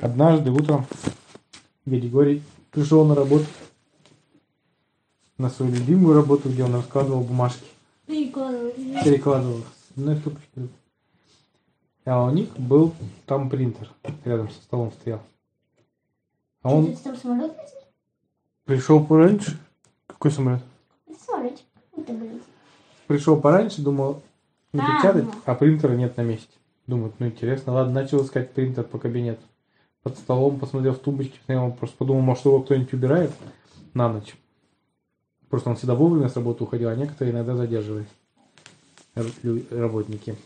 Однажды утром Григорий пришел на работу, на свою любимую работу, где он раскладывал бумажки, Перекладывай. перекладывал их с одной стопочки. А у них был там принтер, рядом со столом стоял. А он там самолет пришел пораньше. Какой самолет? Самолетик. Пришел пораньше, думал, не А, ну. а принтера нет на месте. Думает, ну интересно, ладно, начал искать принтер по кабинету. Под столом посмотрел в тумбочке, посмотрел, просто подумал, может его кто-нибудь убирает на ночь. Просто он всегда вовремя с работы уходил, а некоторые иногда задерживались. Работники.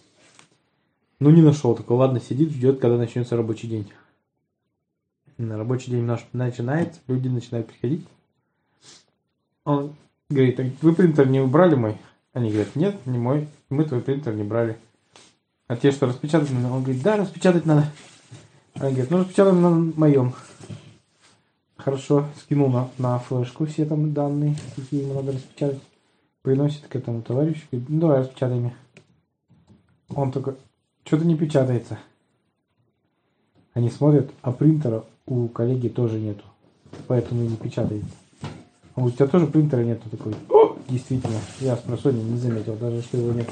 Ну не нашел такой, ладно, сидит, ждет, когда начнется рабочий день. На рабочий день наш начинается, люди начинают приходить. Он говорит, «А вы принтер не убрали мой? Они говорят, нет, не мой, мы твой принтер не брали. А те, что распечатать? Он говорит, да, распечатать надо. Они говорят, ну распечатаем на моем. Хорошо, скинул на, на флешку все там данные, какие ему надо распечатать. Приносит к этому товарищу, говорит, ну давай распечатай мне. Он такой, что-то не печатается. Они смотрят, а принтера у коллеги тоже нету. Поэтому и не печатается. А у тебя тоже принтера нету такой. О, действительно, я с просонья не заметил, даже что его нет.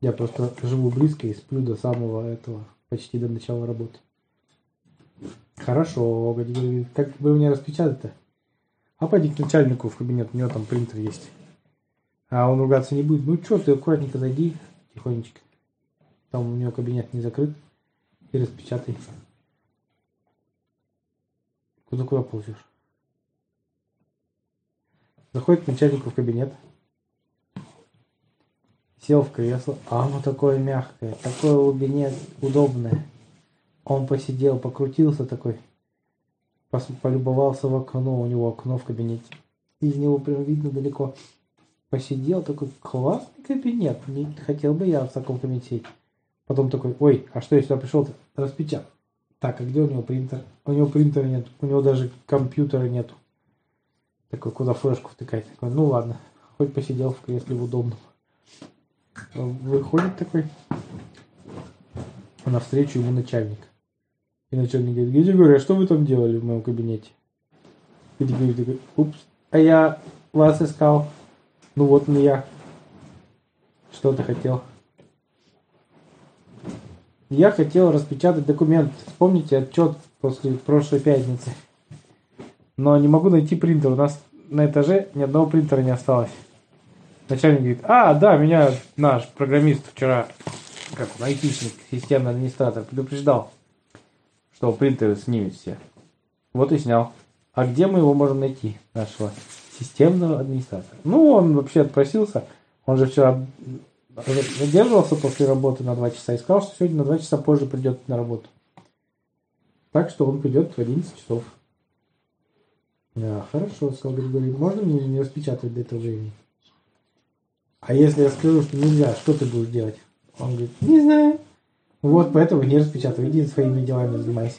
Я просто живу близко и сплю до самого этого, почти до начала работы. Хорошо, говорит, как вы мне распечатать-то? А пойди к начальнику в кабинет, у него там принтер есть. А он ругаться не будет. Ну что, ты аккуратненько зайди, тихонечко. Там у него кабинет не закрыт. И распечатай. Куда куда ползешь? Заходит к начальнику в кабинет. Сел в кресло, а оно такое мягкое, такое удобное, удобное. Он посидел, покрутился такой, полюбовался в окно, у него окно в кабинете. Из него прям видно далеко. Посидел, такой классный кабинет. Не хотел бы я в таком кабинете. Потом такой, ой, а что я сюда пришел-то? Так, а где у него принтер? У него принтера нет, у него даже компьютера нету. Такой, куда флешку втыкать? Такой, ну ладно, хоть посидел в кресле в удобном. Выходит такой, навстречу ему начальник. И начальник говорит, Григорий, а что вы там делали в моем кабинете? Григорий такой, упс, а я вас искал. Ну вот не я. Что ты хотел? Я хотел распечатать документ. Вспомните отчет после прошлой пятницы. Но не могу найти принтер. У нас на этаже ни одного принтера не осталось. Начальник говорит, а, да, меня наш программист вчера, как он, айтишник, системный администратор, предупреждал, что принтеры снимет все. Вот и снял. А где мы его можем найти, нашего системного администратора? Ну, он вообще отпросился. Он же вчера задерживался после работы на 2 часа и сказал, что сегодня на 2 часа позже придет на работу. Так что он придет в 11 часов. Да, хорошо, сказал Григорий. Можно мне не распечатывать до этого времени? А если я скажу, что нельзя, что ты будешь делать? Он говорит, не знаю. Вот, поэтому не распечатывай, иди своими делами занимайся.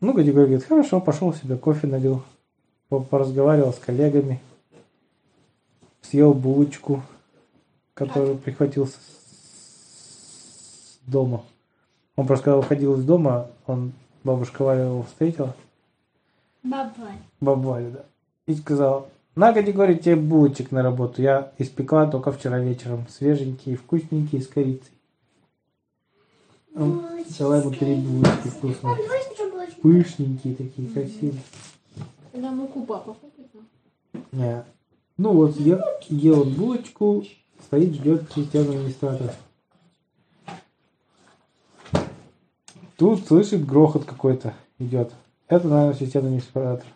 Ну, Григорий говорит, хорошо, пошел себе, кофе налил, по- поразговаривал с коллегами, съел булочку, которую прихватил с дома. Он просто когда уходил из дома, он, бабушка Валя его встретила, Бабай. баба Валя, да, и сказала, на, Григорий, тебе булочек на работу. Я испекла только вчера вечером, свеженькие, вкусненькие, с корицей. Ну, Взяла ему три булочки вкусные. Булочку. Пышненькие такие, красивые. На муку папа. Не. Ну вот, ел, ел он булочку, стоит, ждет системный администратор. Тут слышит грохот какой-то идет. Это, наверное, системный администратор.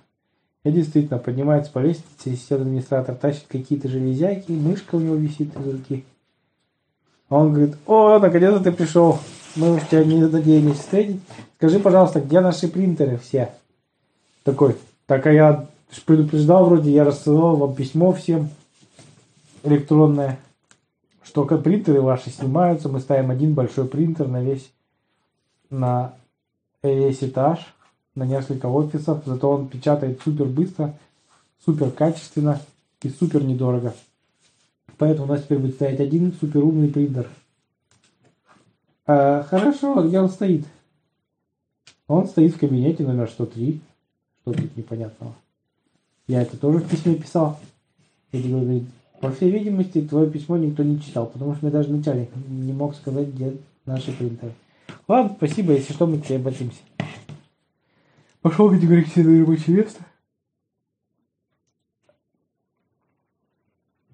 И действительно, поднимается по лестнице, системный администратор тащит какие-то железяки, мышка у него висит из руки. А он говорит, о, наконец-то ты пришел. Мы тебя не надеялись встретить. Скажи, пожалуйста, где наши принтеры все? Такой, так а я предупреждал вроде, я рассылал вам письмо всем электронное, что принтеры ваши снимаются, мы ставим один большой принтер на весь, на весь этаж, на несколько офисов, зато он печатает супер быстро, супер качественно и супер недорого. Поэтому у нас теперь будет стоять один супер умный принтер. А, хорошо, где он стоит? Он стоит в кабинете номер 103. Что тут непонятного? Я это тоже в письме писал. И говорит, по всей видимости, твое письмо никто не читал, потому что мне даже начальник не мог сказать, где наши принтеры. Ладно, спасибо, если что, мы к тебе обратимся. Пошел категорически на рабочее место.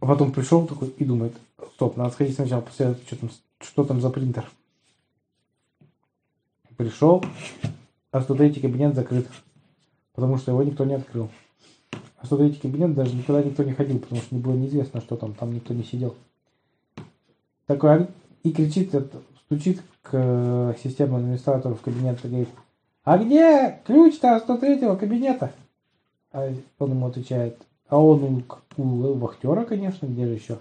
А потом пришел такой и думает, стоп, надо сходить сначала, посмотреть, что там, что там за принтер. Пришел, а 103 кабинет закрыт, потому что его никто не открыл. А 103 кабинет даже никогда никто не ходил, потому что не было неизвестно, что там, там никто не сидел. Такой а, и кричит, это, стучит к э, системному администратору в кабинет говорит, а где ключ-то от 103 кабинета? А он ему отвечает, а он у, вахтера, конечно, где же еще?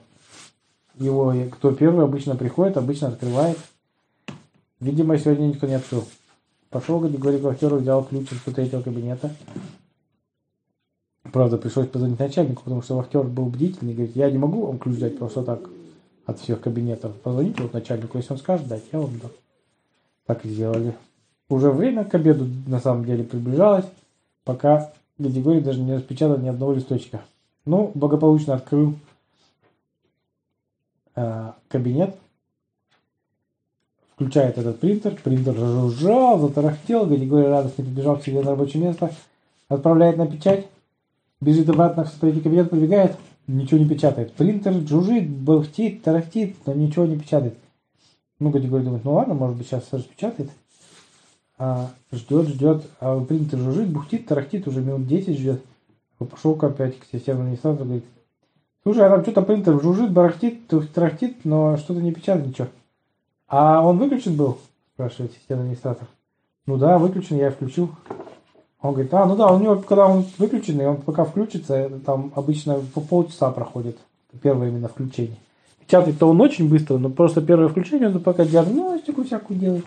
Его, кто первый обычно приходит, обычно открывает. Видимо, сегодня никто не открыл. Пошел, говорит, вахтеру, взял ключ от 103 кабинета. Правда, пришлось позвонить начальнику, потому что вахтер был бдительный, говорит, я не могу вам ключ дать просто так от всех кабинетов. Позвоните вот начальнику, если он скажет дать, я вам дам. Так и сделали. Уже время к обеду на самом деле приближалось, пока Григорий даже не распечатал ни одного листочка. Ну, благополучно открыл э, кабинет, включает этот принтер, принтер жужжал, затарахтел, Григорий радостно побежал к себе на рабочее место, отправляет на печать, бежит обратно в третий кабинет, пробегает, ничего не печатает. Принтер жужжит, бахтит, тарахтит, но ничего не печатает. Ну, Григорий думает, ну ладно, может быть, сейчас распечатает. А, ждет, ждет, а принтер жужжит, бухтит, тарахтит, уже минут 10 ждет. Пошел опять к системному администратору, говорит, слушай, а там что-то принтер жужжит, барахтит, тарахтит, но что-то не печатает ничего. А он выключен был? Спрашивает системный администратор. Ну да, выключен, я включил. Он говорит, а, ну да, у него, когда он выключенный, он пока включится, там обычно по полчаса проходит первое именно включение. Печатает-то он очень быстро, но просто первое включение, он пока диагностику всякую делает,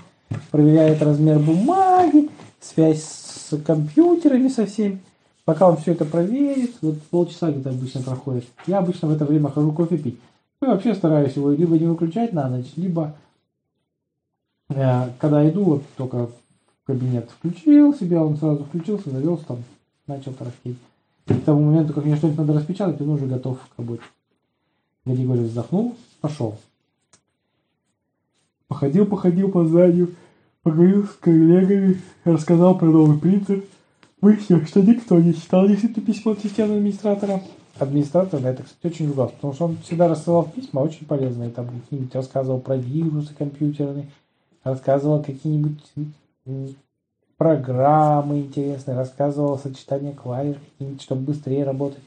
проверяет размер бумаги, связь с компьютерами со всеми. Пока он все это проверит, вот полчаса где-то обычно проходит. Я обычно в это время хожу кофе пить. Ну вообще стараюсь его либо не выключать на ночь, либо э, когда иду, вот только кабинет включил себя, он сразу включился, завелся там, начал тарахтеть. И к тому моменту, как мне что-нибудь надо распечатать, он уже готов к работе. Григорий вздохнул, пошел. Походил, походил по зданию, поговорил с коллегами, рассказал про новый принтер. Выяснил, что никто не читал действительно письмо от системного администратора. Администратор на это, кстати, очень ругался, потому что он всегда рассылал письма очень полезные. Там какие-нибудь рассказывал про вирусы компьютерные, рассказывал какие-нибудь программы интересные, рассказывал сочетание клавиш, чтобы быстрее работать.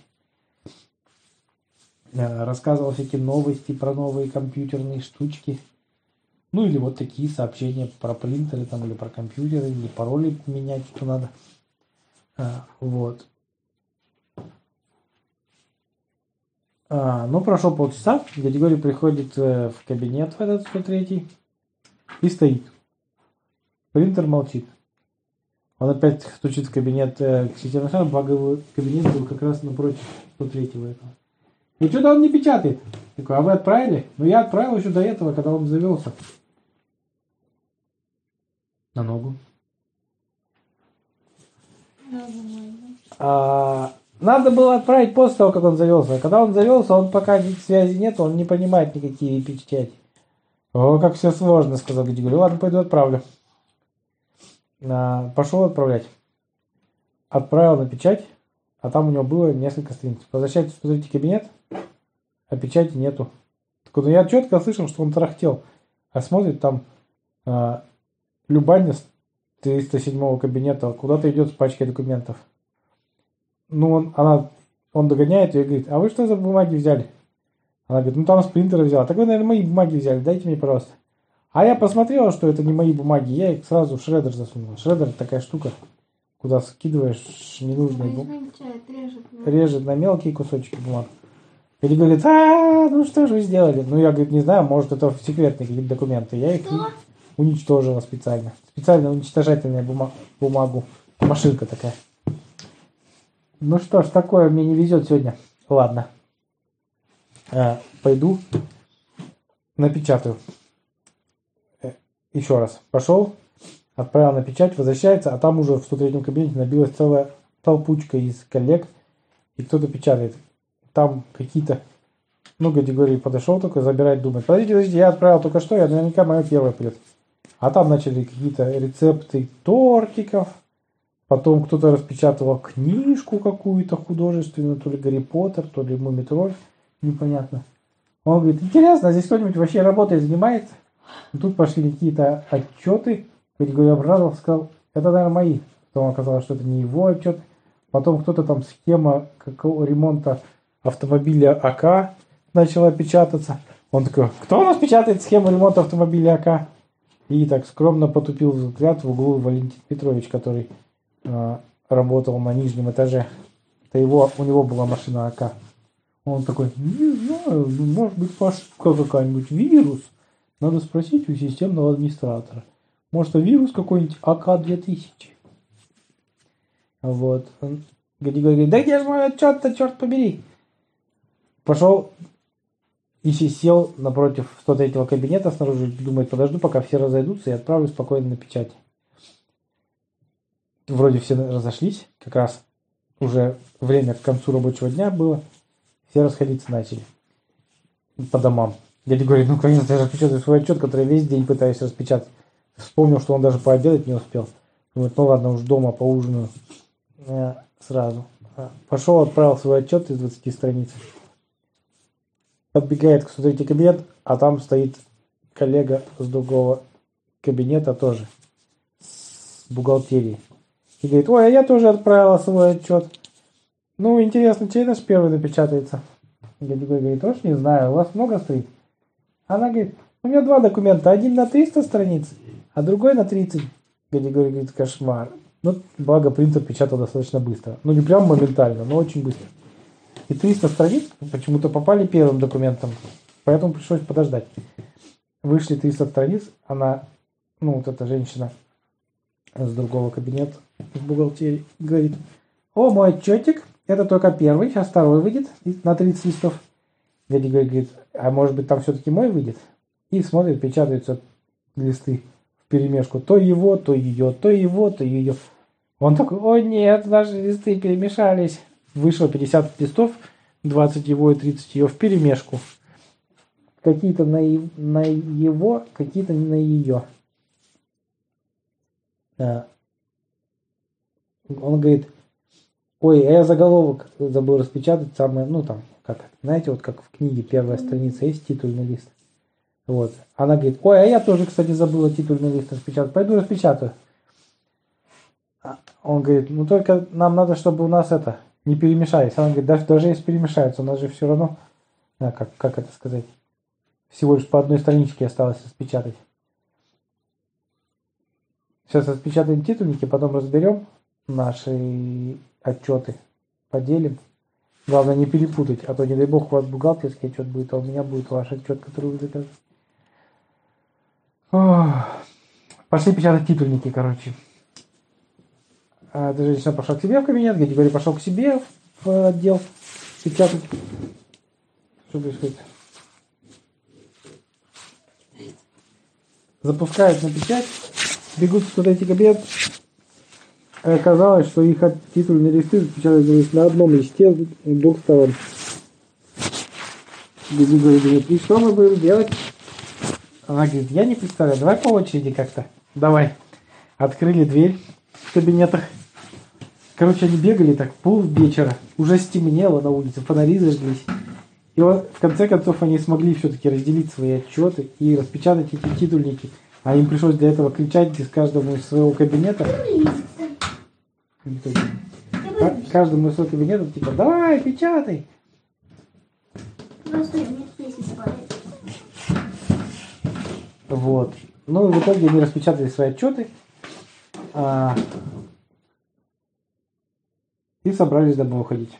Э, рассказывал всякие новости про новые компьютерные штучки. Ну или вот такие сообщения про принтеры там или про компьютеры, или пароли менять, что надо. А, вот. А, ну, прошло полчаса, Григорий приходит э, в кабинет в этот 103 и стоит. Принтер молчит. Он опять стучит в кабинет э, к шару, благо кабинет был как раз напротив 103 этого. И что-то он не печатает. Такой, а вы отправили? Ну я отправил еще до этого, когда он завелся. На ногу. А, надо было отправить после того, как он завелся. Когда он завелся, он пока связи нет, он не понимает никакие печати. О, как все сложно, сказал Григорий. Ладно, пойду отправлю. А, пошел отправлять. Отправил на печать, а там у него было несколько страниц. Возвращайтесь, посмотрите кабинет, а печати нету. Так вот, я четко слышал, что он тарахтел. А смотрит там а, Любаня с 307 кабинета куда-то идет с пачкой документов. Ну, он, она, он догоняет ее и говорит, а вы что за бумаги взяли? Она говорит, ну там с принтера взяла. Так вы, наверное, мои бумаги взяли, дайте мне, пожалуйста. А я посмотрел, что это не мои бумаги, я их сразу в шредер засунул. Шредер такая штука, куда скидываешь ненужные бумаги. Режет на мелкие кусочки бумаг. И говорит, а, ну что же вы сделали? Ну, я, говорит, не знаю, может, это секретные какие-то документы. Я их что? уничтожила специально. Специально уничтожательная бума- бумагу. Машинка такая. Ну что ж, такое мне не везет сегодня. Ладно. А, пойду напечатаю. Э, еще раз. Пошел, отправил на печать, возвращается, а там уже в 103 кабинете набилась целая толпучка из коллег, и кто-то печатает. Там какие-то, ну, категории подошел только, забирать, думает, подождите, подождите, я отправил только что, я наверняка мое первое придет. А там начали какие-то рецепты тортиков, потом кто-то распечатывал книжку какую-то художественную, то ли Гарри Поттер, то ли Мумитроль, непонятно. Он говорит, интересно, а здесь кто-нибудь вообще работает, занимается? И тут пошли какие-то отчеты, категория обрадовался, сказал, это, наверное, мои. Потом оказалось, что это не его отчет. Потом кто-то там схема какого ремонта автомобиля АК начала печататься. Он такой, кто у нас печатает схему ремонта автомобиля АК? И так скромно потупил взгляд в углу Валентин Петрович, который э, работал на нижнем этаже. Это его, у него была машина АК. Он такой, не знаю, может быть ошибка какая-нибудь, вирус. Надо спросить у системного администратора. Может, это вирус какой-нибудь АК-2000? Вот. Гади говорит, да где же мой отчет-то, черт побери? Пошел и сел напротив 103 кабинета снаружи, думает, подожду, пока все разойдутся и отправлю спокойно на печать. Вроде все разошлись, как раз уже время к концу рабочего дня было, все расходиться начали по домам. Дядя говорит, ну, конечно, я распечатаю свой отчет, который весь день пытаюсь распечатать. Вспомнил, что он даже пообедать не успел. Думает, ну ладно, уж дома поужинаю э, сразу. Пошел, отправил свой отчет из 20 страниц. Подбегает к смотрите кабинет, а там стоит коллега с другого кабинета тоже, с бухгалтерии. И говорит, ой, а я тоже отправила свой отчет. Ну, интересно, чей наш первый напечатается? Дядя говорит, уж не знаю, у вас много стоит? Она говорит, у меня два документа, один на 300 страниц, а другой на 30. Дядя говорит, кошмар. Ну, благо принтер печатал достаточно быстро. Ну, не прям моментально, но очень быстро. И 300 страниц почему-то попали первым документом, поэтому пришлось подождать. Вышли 300 страниц, она, ну, вот эта женщина с другого кабинета в бухгалтерии говорит, о, мой отчетик, это только первый, сейчас второй выйдет на 30 листов. Дядя говорит, а может быть там все-таки мой выйдет? И смотрит, печатаются листы в перемешку. То его, то ее, то его, то ее. Он такой, о нет, наши листы перемешались. Вышло 50 листов, 20 его и 30 ее в перемешку. Какие-то на, на его, какие-то на ее. Да. Он говорит, ой, а я заголовок забыл распечатать, самое, ну там, как, знаете, вот как в книге первая страница есть титульный лист. Вот. Она говорит, ой, а я тоже, кстати, забыла титульный лист распечатать, пойду распечатаю. А он говорит, ну только нам надо, чтобы у нас это не перемешались. Она говорит, даже, даже если перемешаются, у нас же все равно, а, как, как это сказать, всего лишь по одной страничке осталось распечатать. Сейчас распечатаем титульники, потом разберем наши отчеты, поделим. Главное не перепутать, а то, не дай бог, у вас бухгалтерский отчет будет, а у меня будет ваш отчет, который вы заказали. Пошли печатать титульники, короче. А эта женщина пошла к себе в кабинет, Григорий пошел к себе в отдел печатать. Что происходит? Запускают на печать, бегут в вот эти кабинет. И оказалось, что их титульные листы запечатались на одном листе с двух сторон. Григорий говорит, и что мы будем делать? Она говорит, я не представляю, давай по очереди как-то. Давай. Открыли дверь в кабинетах. Короче, они бегали так пол вечера. Уже стемнело на улице, фонари зажглись. И вот, в конце концов, они смогли все-таки разделить свои отчеты и распечатать эти титульники. А им пришлось для этого кричать из каждого из своего кабинета. Каждому из своего кабинета, типа, давай, печатай. Вот. Ну и в итоге они распечатали свои отчеты. А, и собрались домой уходить.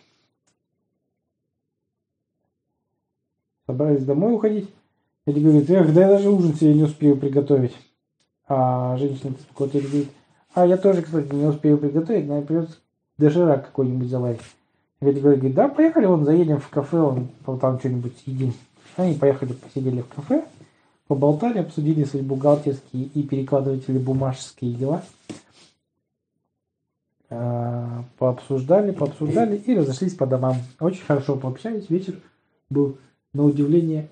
Собрались домой уходить. И говорит, эх, да я даже ужин себе не успею приготовить. А женщина какой говорит, а я тоже, кстати, не успею приготовить, надо придется доширак какой-нибудь заварить. Ведь говорит, да, поехали, вон, заедем в кафе, вон, там что-нибудь съедим. Они поехали, посидели в кафе, поболтали, обсудили свои бухгалтерские и перекладыватели бумажские дела. А, Пообсуждали, пообсуждали и разошлись по домам. Очень хорошо пообщались. Вечер был, на удивление,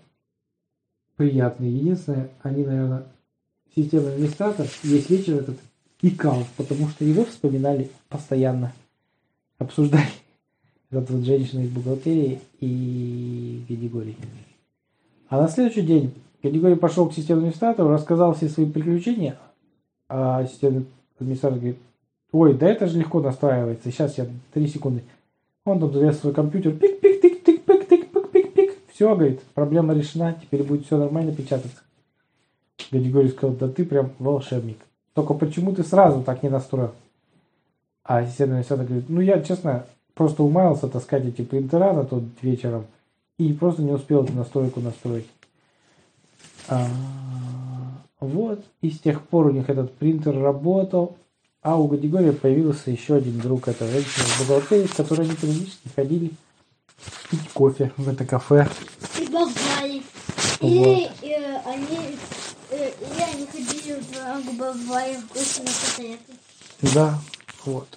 приятный. Единственное, они, наверное, системный администратор, весь вечер этот икал, потому что его вспоминали постоянно. Обсуждали этот вот женщина из бухгалтерии и Григорий. А на следующий день Григорий пошел к системному администратору, рассказал все свои приключения, а системный администратор говорит, ой, да это же легко настраивается, сейчас я 3 секунды. Он там залез свой компьютер, пик пик тик тик пик тик пик пик пик Все, говорит, проблема решена, теперь будет все нормально печататься. Григорий сказал, да ты прям волшебник. Только почему ты сразу так не настроил? А системный администратор говорит, ну я, честно, просто умаялся таскать эти принтера на тот вечером и просто не успел эту настройку настроить. А, вот, и с тех пор у них этот принтер работал, а у Гадигория появился еще один друг, это женщина из бухгалтерии, с которой они периодически ходили пить кофе в это кафе. И бабали. Вот. Или э, они, э, или они ходили в Бабае в гости на котлеты. Да, вот.